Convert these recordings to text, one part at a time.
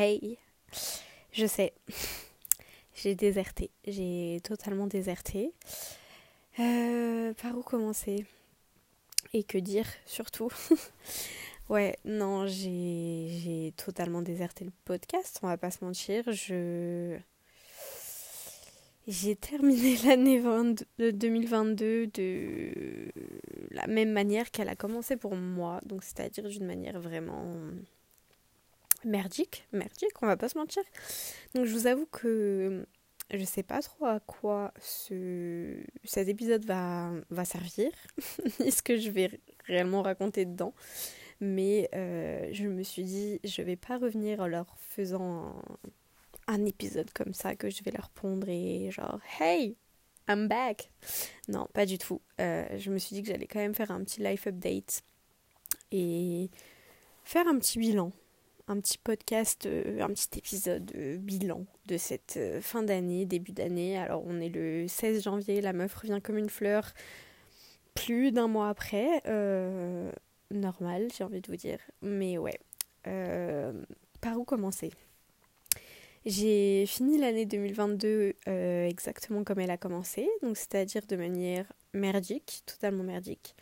Hey, je sais, j'ai déserté, j'ai totalement déserté. Euh, par où commencer? Et que dire surtout? Ouais, non, j'ai totalement déserté le podcast, on va pas se mentir. Je j'ai terminé l'année 2022 de la même manière qu'elle a commencé pour moi, donc c'est-à-dire d'une manière vraiment merdique, merdique, on va pas se mentir. Donc je vous avoue que je sais pas trop à quoi ce, cet épisode va, va servir, ni ce que je vais réellement raconter dedans. Mais euh, je me suis dit, je vais pas revenir en leur faisant un, épisode comme ça que je vais leur pondre et genre, hey, I'm back. Non, pas du tout. Euh, je me suis dit que j'allais quand même faire un petit life update et faire un petit bilan un petit podcast, euh, un petit épisode euh, bilan de cette euh, fin d'année, début d'année. Alors on est le 16 janvier, la meuf revient comme une fleur plus d'un mois après. normal, j'ai envie de vous dire. Mais ouais. par où commencer? J'ai fini l'année 2022 exactement comme elle a commencé, donc c'est-à-dire de manière merdique, totalement merdique.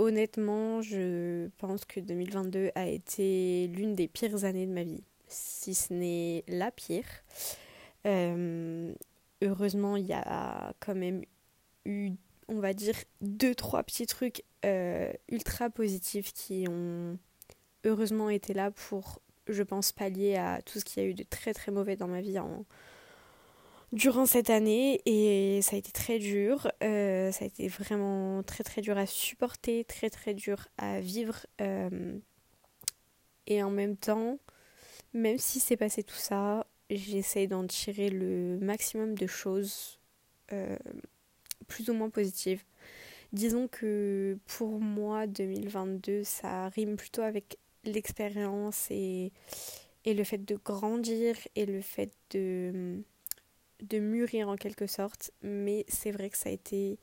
Honnêtement, je pense que 2022 a été l'une des pires années de ma vie, si ce n'est la pire. Euh, heureusement, il y a quand même eu, on va dire, deux, trois petits trucs euh, ultra positifs qui ont heureusement été là pour, je pense, pallier à tout ce qu'il y a eu de très très mauvais dans ma vie en, durant cette année et ça a été très dur. Euh, ça a été vraiment très très dur à supporter, très très dur à vivre. Euh, et en même temps, même si c'est passé tout ça, j'essaye d'en tirer le maximum de choses euh, plus ou moins positives. Disons que pour moi, 2022, ça rime plutôt avec l'expérience et, et le fait de grandir et le fait de de mûrir en quelque sorte, mais c'est vrai que ça a été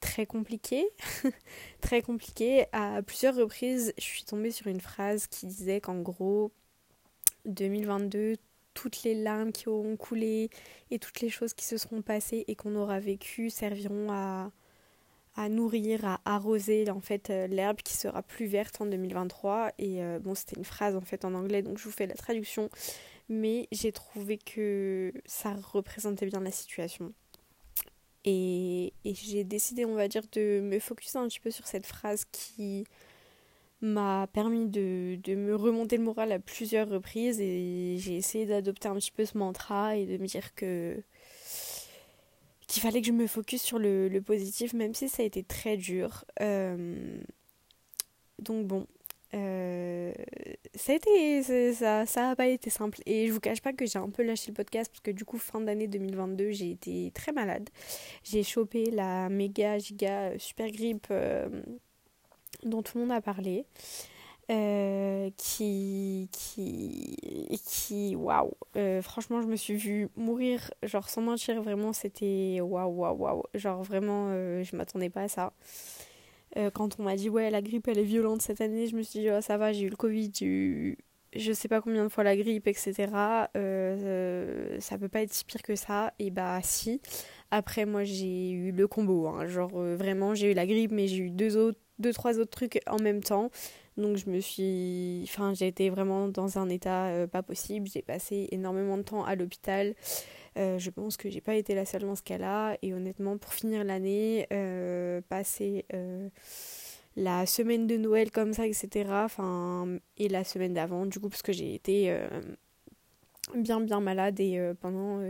très compliqué, très compliqué. À plusieurs reprises, je suis tombée sur une phrase qui disait qu'en gros, 2022, toutes les larmes qui auront coulé et toutes les choses qui se seront passées et qu'on aura vécues serviront à, à nourrir, à arroser en fait euh, l'herbe qui sera plus verte en 2023. Et euh, c'était une phrase en fait en anglais, donc je vous fais la traduction mais j'ai trouvé que ça représentait bien la situation. Et, j'ai décidé, on va dire, de me focuser un petit peu sur cette phrase qui m'a permis de, me remonter le moral à plusieurs reprises et j'ai essayé d'adopter un petit peu ce mantra et de me dire que qu'il fallait que je me focus sur le, positif même si ça a été très dur. Euh, donc bon, euh, ça a été ça ça a pas été simple. Et je vous cache pas que j'ai un peu lâché le podcast parce que du coup fin d'année 2022 j'ai été très malade. J'ai chopé la méga giga euh, super grippe euh, dont tout le monde a parlé qui qui qui waouh franchement je me suis vue mourir genre sans mentir vraiment c'était waouh waouh waouh. Genre vraiment je m'attendais pas à ça euh, quand on m'a dit ouais la grippe elle est violente cette année, je me suis dit oh, ça va, j'ai eu le Covid, j'ai eu je sais pas combien de fois la grippe, etc. Euh, euh, ça peut pas être si pire que ça. Et bah si. Après moi j'ai eu le combo, hein. genre vraiment j'ai eu la grippe mais j'ai eu deux autres, deux trois autres trucs en même temps. Donc je me suis, enfin j'ai été vraiment dans un état pas possible. J'ai passé énormément de temps à l'hôpital. Euh, je pense que j'ai pas été la seule dans ce cas-là. Et honnêtement, pour finir l'année, euh, passer euh, la semaine de Noël comme ça, etc. Et la semaine d'avant, du coup, parce que j'ai été bien, bien malade et pendant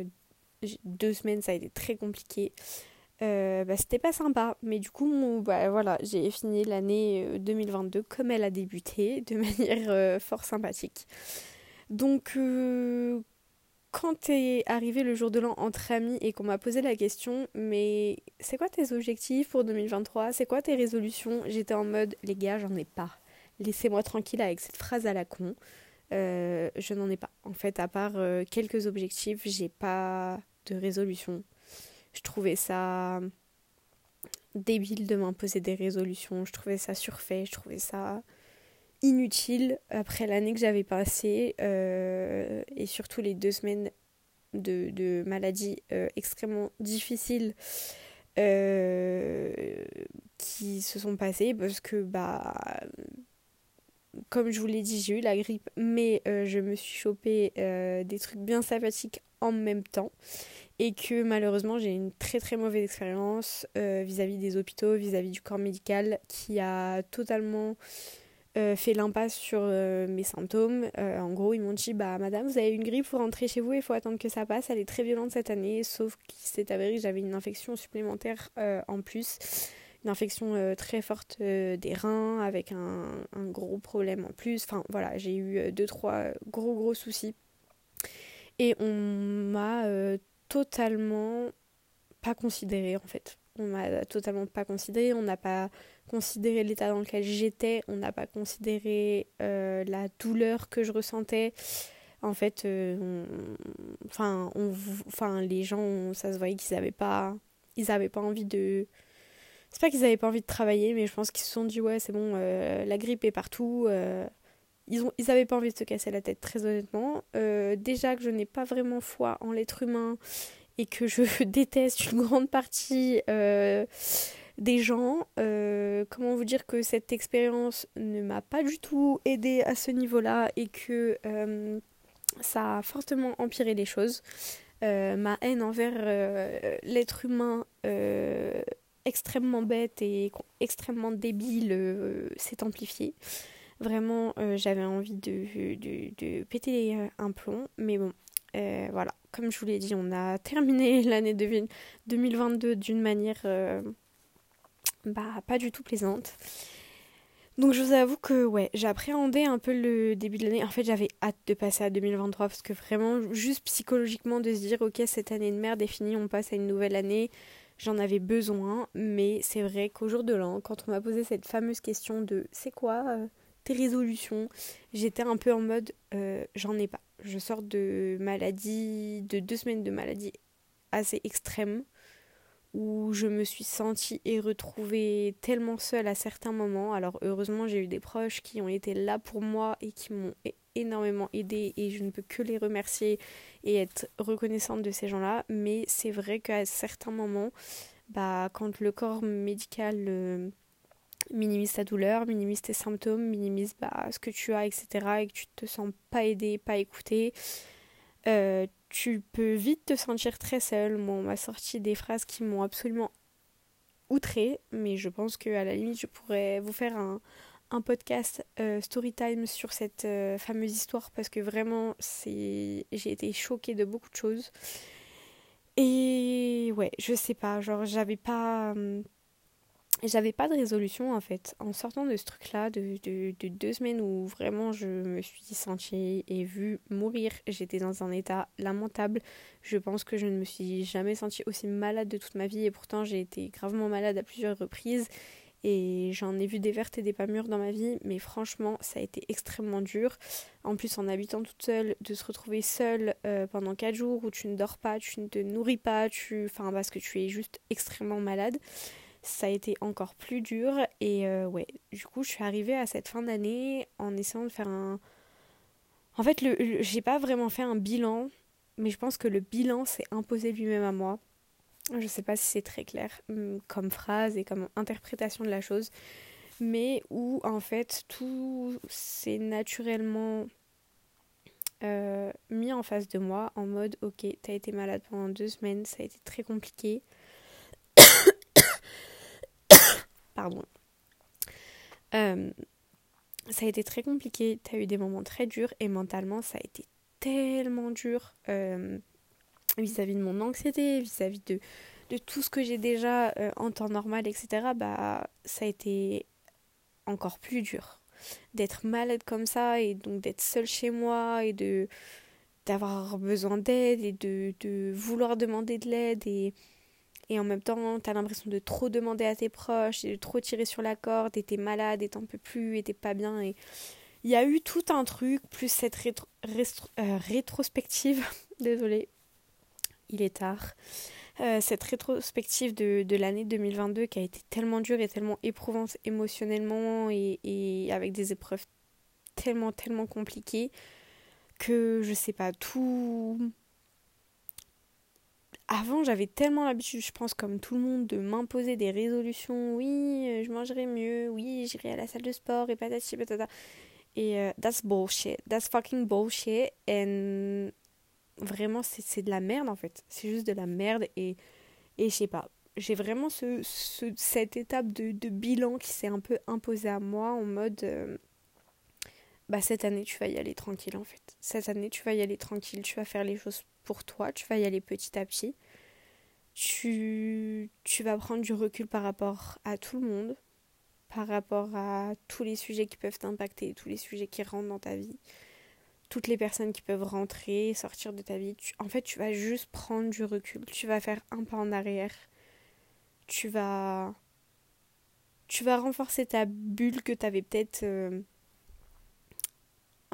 deux semaines, ça a été très compliqué. bah, c'était pas sympa, mais du coup, bah, voilà, j'ai fini l'année 2022 comme elle a débuté, de manière fort sympathique. Donc, quand est arrivé le jour de l'an entre amis et qu'on m'a posé la question, mais c'est quoi tes objectifs pour 2023 C'est quoi tes résolutions? J'étais en mode, les gars, j'en ai pas. Laissez-moi tranquille avec cette phrase à la con. Euh, je n'en ai pas. En fait, à part euh, quelques objectifs, j'ai pas de résolution. Je trouvais ça débile de m'imposer des résolutions. Je trouvais ça surfait. Je trouvais ça inutile après l'année que j'avais passée et surtout les deux semaines de, de maladie extrêmement difficiles qui se sont passées parce que bah comme je vous l'ai dit, j'ai eu la grippe, mais euh, je me suis chopé euh, des trucs bien sympathiques en même temps. Et que malheureusement, j'ai une très très mauvaise expérience euh, vis-à-vis des hôpitaux, vis-à-vis du corps médical, qui a totalement fait l'impasse sur mes symptômes. en gros, ils m'ont dit Bah, madame, vous avez une grippe, faut rentrer chez vous, il faut attendre que ça passe. Elle est très violente cette année, sauf qu'il s'est avéré que j'avais une infection supplémentaire en plus une infection euh, très forte euh, des reins avec un, gros problème en plus. Enfin voilà, j'ai eu euh, deux, trois gros gros soucis. Et on m'a totalement pas considéré en fait. On m'a totalement pas considéré, on n'a pas considéré l'état dans lequel j'étais, on n'a pas considéré la douleur que je ressentais. En fait, enfin, enfin, les gens, ça se voyait qu'ils n'avaient pas, ils avaient pas envie de, c'est pas qu'ils avaient pas envie de travailler, mais je pense qu'ils se sont dit ouais c'est bon, euh, la grippe est partout. Euh, ils ont, ils avaient pas envie de se casser la tête très honnêtement. Euh, déjà que je n'ai pas vraiment foi en l'être humain et que je déteste une grande partie des gens. comment vous dire que cette expérience ne m'a pas du tout aidé à ce niveau-là et que ça a fortement empiré les choses. ma haine envers l'être humain extrêmement bête et extrêmement débile euh, s'est amplifié. Vraiment, euh, j'avais envie de, de, péter un plomb, mais bon, euh, voilà. Comme je vous l'ai dit, on a terminé l'année 2022 d'une manière bah, pas du tout plaisante. Donc je vous avoue que ouais, j'appréhendais un peu le début de l'année. En fait, j'avais hâte de passer à 2023 parce que vraiment, juste psychologiquement, de se dire ok, cette année de merde est finie, on passe à une nouvelle année j'en avais besoin, mais c'est vrai qu'au jour de l'an, quand on m'a posé cette fameuse question de c'est quoi euh, tes résolutions, j'étais un peu en mode euh, j'en ai pas. Je sors de maladie, de deux semaines de maladie assez extrême, où je me suis sentie et retrouvée tellement seule à certains moments. Alors heureusement j'ai eu des proches qui ont été là pour moi et qui m'ont énormément aidé et je ne peux que les remercier et être reconnaissante de ces gens-là. Mais c'est vrai qu'à certains moments, bah, quand le corps médical euh, minimise ta douleur, minimise tes symptômes, minimise bah, ce que tu as, etc., et que tu te sens pas aidé, pas écouté, euh, tu peux vite te sentir très seul. Moi, on m'a sorti des phrases qui m'ont absolument outré, mais je pense qu'à la limite, je pourrais vous faire un, un podcast euh, Storytime sur cette euh, fameuse histoire parce que vraiment j'ai été choquée de beaucoup de choses. Et ouais, je sais pas, genre j'avais pas hum, j'avais pas de résolution en fait. En sortant de ce truc-là, de, de, deux semaines où vraiment je me suis sentie et vue mourir, j'étais dans un état lamentable. Je pense que je ne me suis jamais sentie aussi malade de toute ma vie et pourtant j'ai été gravement malade à plusieurs reprises et j'en ai vu des vertes et des pas mûres dans ma vie, mais franchement, ça a été extrêmement dur. En plus, en habitant toute seule, de se retrouver seule euh, pendant 4 jours où tu ne dors pas, tu ne te nourris pas, tu... enfin, parce que tu es juste extrêmement malade, ça a été encore plus dur. Et euh, ouais, du coup, je suis arrivée à cette fin d'année en essayant de faire un. En fait, le, j'ai pas vraiment fait un bilan, mais je pense que le bilan s'est imposé lui-même à moi. Je sais pas si c'est très clair hum, comme phrase et comme interprétation de la chose, mais où en fait tout s'est naturellement euh, mis en face de moi en mode ok, t'as été malade pendant deux semaines, ça a été très compliqué. Euh, ça a été très compliqué, t'as eu des moments très durs et mentalement ça a été tellement dur. Euh, vis-à-vis de mon anxiété, vis-à-vis de, de tout ce que j'ai déjà euh, en temps normal, etc., bah, ça a été encore plus dur. D'être malade comme ça et donc d'être seule chez moi et de d'avoir besoin d'aide et de, de, vouloir demander de l'aide et, et en même temps t'as l'impression de trop demander à tes proches de trop tirer sur la corde et t'es malade et t'en peux plus et t'es pas bien et il y a eu tout un truc plus cette rétro, euh, rétrospective désolée il est tard. Euh, cette rétrospective de, de l'année 2022 qui a été tellement dure et tellement éprouvante émotionnellement et, et, avec des épreuves tellement, tellement compliqué que je sais pas, tout. Avant, j'avais tellement l'habitude, je pense, comme tout le monde, de m'imposer des résolutions. Oui, je mangerai mieux. Oui, j'irai à la salle de sport et patati patata. Et euh, that's bullshit. That's fucking bullshit. And vraiment, c'est de la merde en fait. C'est juste de la merde. Et, et je sais pas. J'ai vraiment ce, ce, cette étape de, de bilan qui s'est un peu imposée à moi en mode. Euh, bah cette année tu vas y aller tranquille en fait. Cette année tu vas y aller tranquille, tu vas faire les choses pour toi, tu vas y aller petit à petit. Tu, tu vas prendre du recul par rapport à tout le monde, par rapport à tous les sujets qui peuvent t'impacter, tous les sujets qui rentrent dans ta vie, toutes les personnes qui peuvent rentrer, sortir de ta vie. en fait, tu vas juste prendre du recul, tu vas faire un pas en arrière, tu vas, tu vas renforcer ta bulle que tu avais peut-être euh,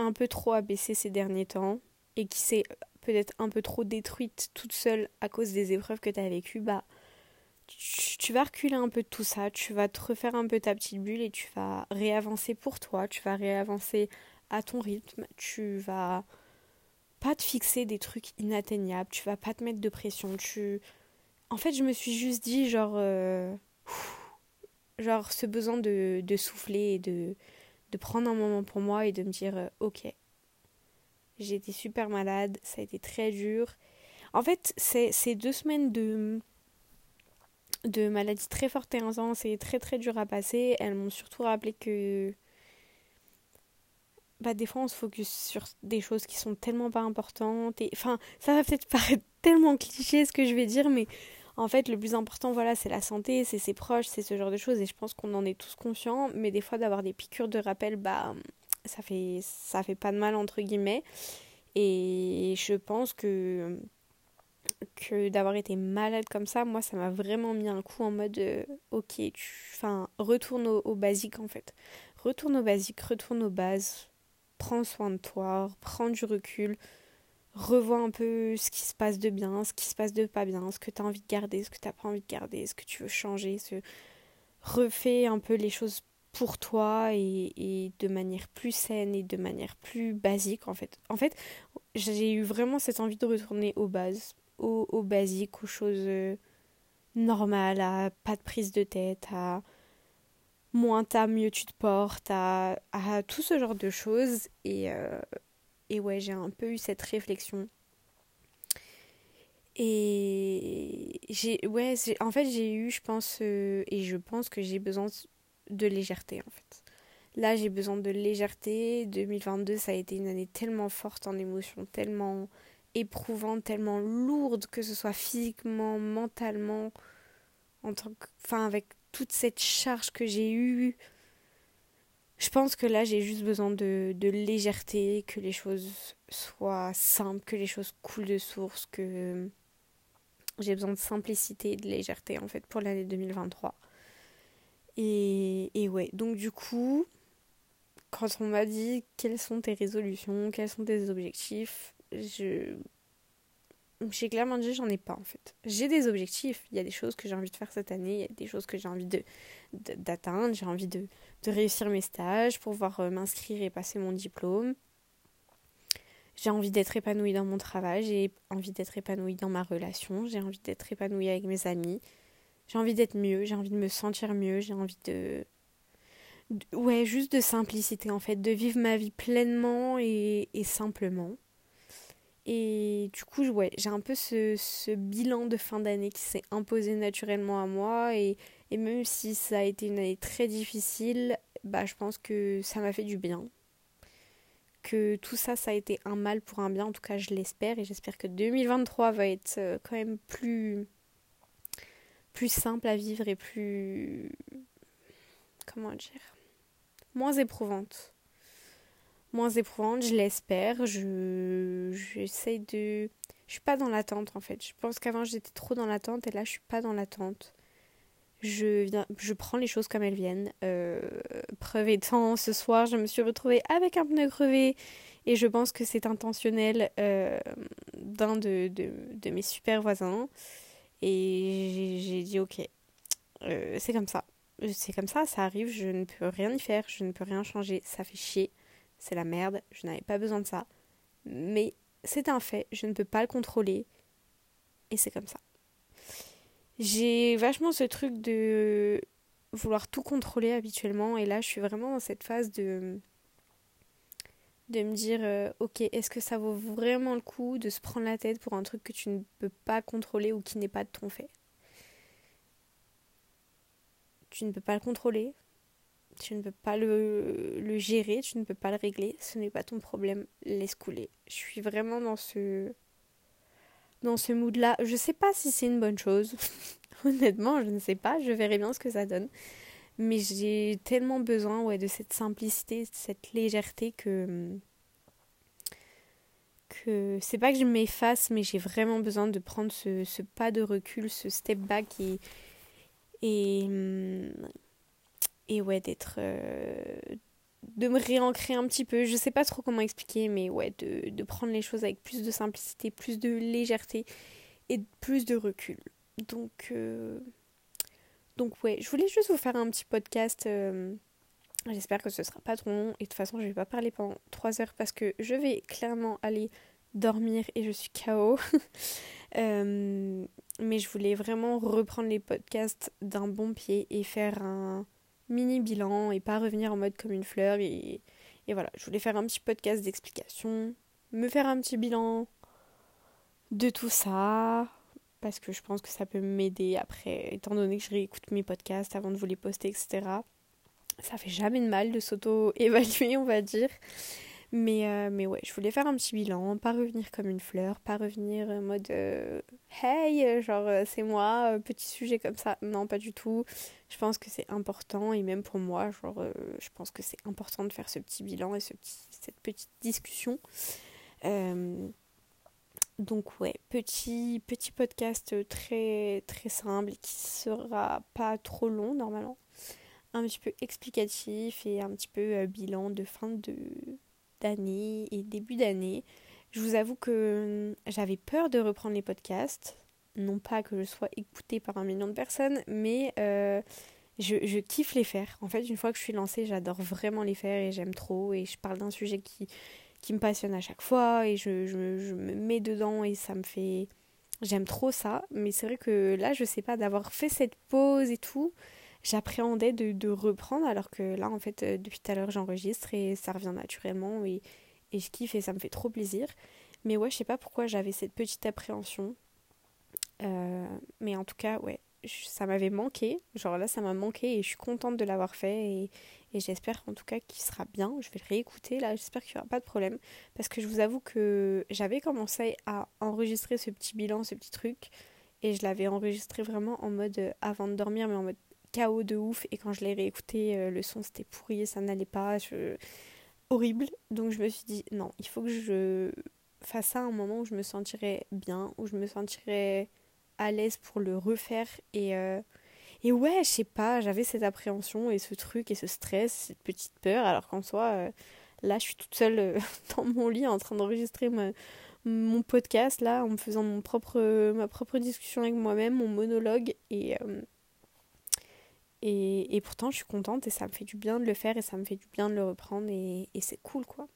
un peu trop abaissée ces derniers temps et qui s'est peut-être un peu trop détruite toute seule à cause des épreuves que tu as vécues, bah tu, vas reculer un peu de tout ça, tu vas te refaire un peu ta petite bulle et tu vas réavancer pour toi, tu vas réavancer à ton rythme, tu vas pas te fixer des trucs inatteignables, tu vas pas te mettre de pression, tu en fait, je me suis juste dit genre euh, genre ce besoin de, de souffler et de de prendre un moment pour moi et de me dire euh, ok j'ai été super malade ça a été très dur. En fait ces deux semaines de de maladie très forte et intense et très très dur à passer. Elles m'ont surtout rappelé que bah des fois on se focus sur des choses qui sont tellement pas importantes et enfin ça va peut-être paraître tellement cliché ce que je vais dire mais en fait, le plus important, voilà, c'est la santé, c'est ses proches, c'est ce genre de choses, et je pense qu'on en est tous conscients, mais des fois, d'avoir des piqûres de rappel, bah, ça fait, ça fait pas de mal, entre guillemets. Et je pense que, que d'avoir été malade comme ça, moi, ça m'a vraiment mis un coup en mode, euh, ok, enfin, retourne au, au en fait. Retourne au basique, retourne aux bases, prends soin de toi, prends du recul, revois un peu ce qui se passe de bien, ce qui se passe de pas bien, ce que tu as envie de garder, ce que tu n'as pas envie de garder, ce que tu veux changer, ce... refais un peu les choses pour toi et, de manière plus saine et de manière plus basique en fait. En fait, j'ai eu vraiment cette envie de retourner aux bases, aux, basiques, aux choses euh, normales, à pas de prise de tête, à moins t'as, mieux tu te portes, à, à tout ce genre de choses et... Euh, et ouais, j'ai un peu eu cette réflexion. Et j'ai ouais, en fait, j'ai eu, je pense, euh, et je pense que j'ai besoin de légèreté en fait. Là, j'ai besoin de légèreté. 2022, ça a été une année tellement forte en émotions, tellement éprouvante, tellement lourde, que ce soit physiquement, mentalement, enfin, avec toute cette charge que j'ai eue je pense que là, j'ai juste besoin de, légèreté, que les choses soient simples, que les choses coulent de source, que j'ai besoin de simplicité et de légèreté en fait pour l'année 2023. Et, et ouais, donc du coup, quand on m'a dit quelles sont tes résolutions, quels sont tes objectifs, je clairement dit j'en ai pas en fait. J'ai des objectifs, il y a des choses que j'ai envie de faire cette année, il y a des choses que j'ai envie de d'atteindre, j'ai envie de, de, réussir mes stages, pouvoir euh, m'inscrire et passer mon diplôme. J'ai envie d'être épanouie dans mon travail, j'ai envie d'être épanouie dans ma relation, j'ai envie d'être épanouie avec mes amis, j'ai envie d'être mieux, j'ai envie de me sentir mieux, j'ai envie de... Ouais, juste de simplicité en fait, de vivre ma vie pleinement et simplement. Et du coup, ouais, j'ai un peu ce, bilan de fin d'année qui s'est imposé naturellement à moi. Et, et, même si ça a été une année très difficile, bah, je pense que ça m'a fait du bien. Que tout ça, ça a été un mal pour un bien. En tout cas, je l'espère. Et j'espère que 2023 va être euh, quand même plus, plus simple à vivre et plus. Comment dire Moins éprouvante moins éprouvante, je l'espère. Je j'essaye de je suis pas dans l'attente en fait. Je pense qu'avant j'étais trop dans l'attente et là je suis pas dans l'attente. Je viens je prends les choses comme elles viennent. Euh, preuve étant ce soir, je me suis retrouvée avec un pneu crevé et je pense que c'est intentionnel euh, d'un de, de, de, mes super voisins et j'ai dit OK. Euh, c'est comme ça. C'est comme ça, ça arrive, je ne peux rien y faire, je ne peux rien changer, ça fait chier c'est la merde, je n'avais pas besoin de ça. Mais c'est un fait, je ne peux pas le contrôler. Et c'est comme ça. J'ai vachement ce truc de vouloir tout contrôler habituellement. Et là, je suis vraiment dans cette phase de de me dire euh, ok est-ce que ça vaut vraiment le coup de se prendre la tête pour un truc que tu ne peux pas contrôler ou qui n'est pas de ton fait? Tu ne peux pas le contrôler tu ne peux pas le, gérer tu ne peux pas le régler ce n'est pas ton problème laisse couler. Je suis vraiment dans ce dans ce mood là je sais pas si c'est une bonne chose. Honnêtement je ne sais pas. Je verrai bien ce que ça donne. Mais j'ai tellement besoin ouais, de cette simplicité, de cette légèreté que que c'est pas que je m'efface, mais j'ai vraiment besoin de prendre ce, ce, pas de recul, ce step back et et, et ouais d'être euh, de me réancrer un petit peu. Je sais pas trop comment expliquer, mais ouais de, de prendre les choses avec plus de simplicité, plus de légèreté et plus de recul. Donc euh, donc ouais, je voulais juste vous faire un petit podcast. Euh, j'espère que ce sera pas trop long. Et de toute façon, je vais pas parler pendant 3 heures parce que je vais clairement aller dormir et je suis KO. Mais je voulais vraiment reprendre les podcasts d'un bon pied et faire un mini bilan et pas revenir en mode comme une fleur. Et, voilà, je voulais faire un petit podcast d'explication, me faire un petit bilan de tout ça, parce que je pense que ça peut m'aider après, étant donné que je réécoute mes podcasts avant de vous les poster, etc. Ça fait jamais de mal de s'auto-évaluer, on va dire. Mais, euh, mais ouais, je voulais faire un petit bilan, pas revenir comme une fleur, pas revenir en mode euh, hey, genre euh, c'est moi, petit sujet comme ça. Non, pas du tout. Je pense que c'est important et même pour moi, genre, je pense que c'est important de faire ce petit bilan et ce cette petite discussion. Donc ouais, petit, petit podcast très très simple qui sera pas trop long normalement. Un petit peu explicatif et un petit peu euh, bilan de fin de d'année et début d'année. Je vous avoue que hum, j'avais peur de reprendre les podcasts. Non pas que je sois écoutée par un million de personnes, mais euh, je, kiffe les faire. En fait, une fois que je suis lancée, j'adore vraiment les faire et j'aime trop. Et je parle d'un sujet qui, me passionne à chaque fois et je, je, je, me mets dedans et ça me fait... J'aime trop ça, mais c'est vrai que là, je sais pas, d'avoir fait cette pause et tout, j'appréhendais de, reprendre alors que là, en fait, euh, depuis tout à l'heure, j'enregistre et ça revient naturellement et, et je kiffe et ça me fait trop plaisir. Mais ouais, je sais pas pourquoi j'avais cette petite appréhension. Euh, mais en tout cas, ouais, ça m'avait manqué. Genre là, ça m'a manqué et je suis contente de l'avoir fait. Et, et j'espère en tout cas qu'il sera bien. Je vais le réécouter là, j'espère qu'il n'y aura pas de problème. Parce que je vous avoue que j'avais commencé à enregistrer ce petit bilan, ce petit truc. Et je l'avais enregistré vraiment en mode euh, avant de dormir, mais en mode chaos de ouf. Et quand je l'ai réécouté, euh, le son c'était pourri, ça n'allait pas. Horrible. Donc je me suis dit, non, il faut que je fasse ça à un moment où je me sentirais bien, où je me sentirais à l'aise pour le refaire. Et. Euh, et ouais, je sais pas, j'avais cette appréhension et ce truc et ce stress, cette petite peur, alors qu'en soi, euh, là, je suis toute seule dans mon lit en train d'enregistrer mon podcast, là, en me faisant mon propre, ma propre discussion avec moi-même, mon monologue. Et, et, pourtant, je suis contente et ça me fait du bien de le faire et ça me fait du bien de le reprendre et, c'est cool, quoi.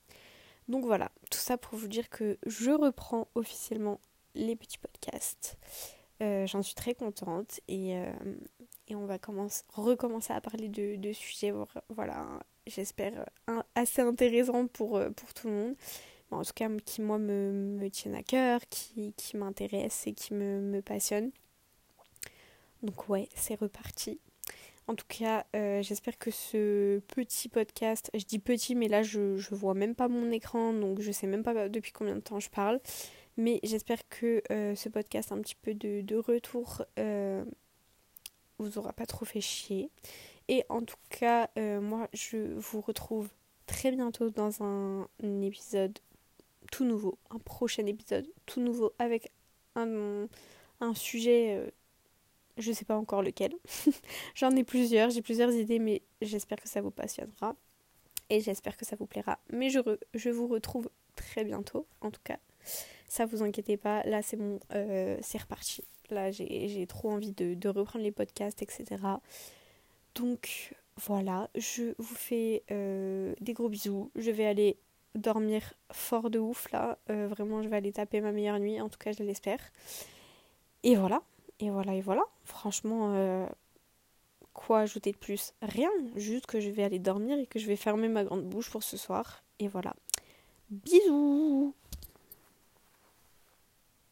Donc voilà, tout ça pour vous dire que je reprends officiellement les petits podcasts. J'en suis très contente et, et on va commencer, recommencer à parler de, sujets, voilà, j'espère, assez intéressants pour, euh, pour tout le monde. en tout cas, qui, moi, me, me tiennent à cœur, qui, qui m'intéressent et qui me, me passionnent. Donc ouais, c'est reparti. En tout cas, euh, j'espère que ce petit podcast, je dis petit, mais là je, vois même pas mon écran, donc je sais même pas depuis combien de temps je parle. Mais j'espère que euh, ce podcast, un petit peu de, retour, euh, vous aura pas trop fait chier. Et en tout cas, moi, je vous retrouve très bientôt dans un, épisode tout nouveau, un prochain épisode tout nouveau avec un, sujet, je sais pas encore lequel. J'en ai plusieurs, j'ai plusieurs idées, mais j'espère que ça vous passionnera et j'espère que ça vous plaira. Mais je, je vous retrouve très bientôt, en tout cas. Ça vous inquiétez pas, là c'est bon, euh, c'est reparti. Là, j'ai trop envie de, reprendre les podcasts, etc. Donc, voilà, je vous fais euh, des gros bisous. Je vais aller dormir fort de ouf là. Euh, vraiment, je vais aller taper ma meilleure nuit. En tout cas, je l'espère. Et voilà. Et voilà, et voilà. Franchement, euh, quoi ajouter de plus? Rien. Juste que je vais aller dormir et que je vais fermer ma grande bouche pour ce soir. Et voilà. Bisous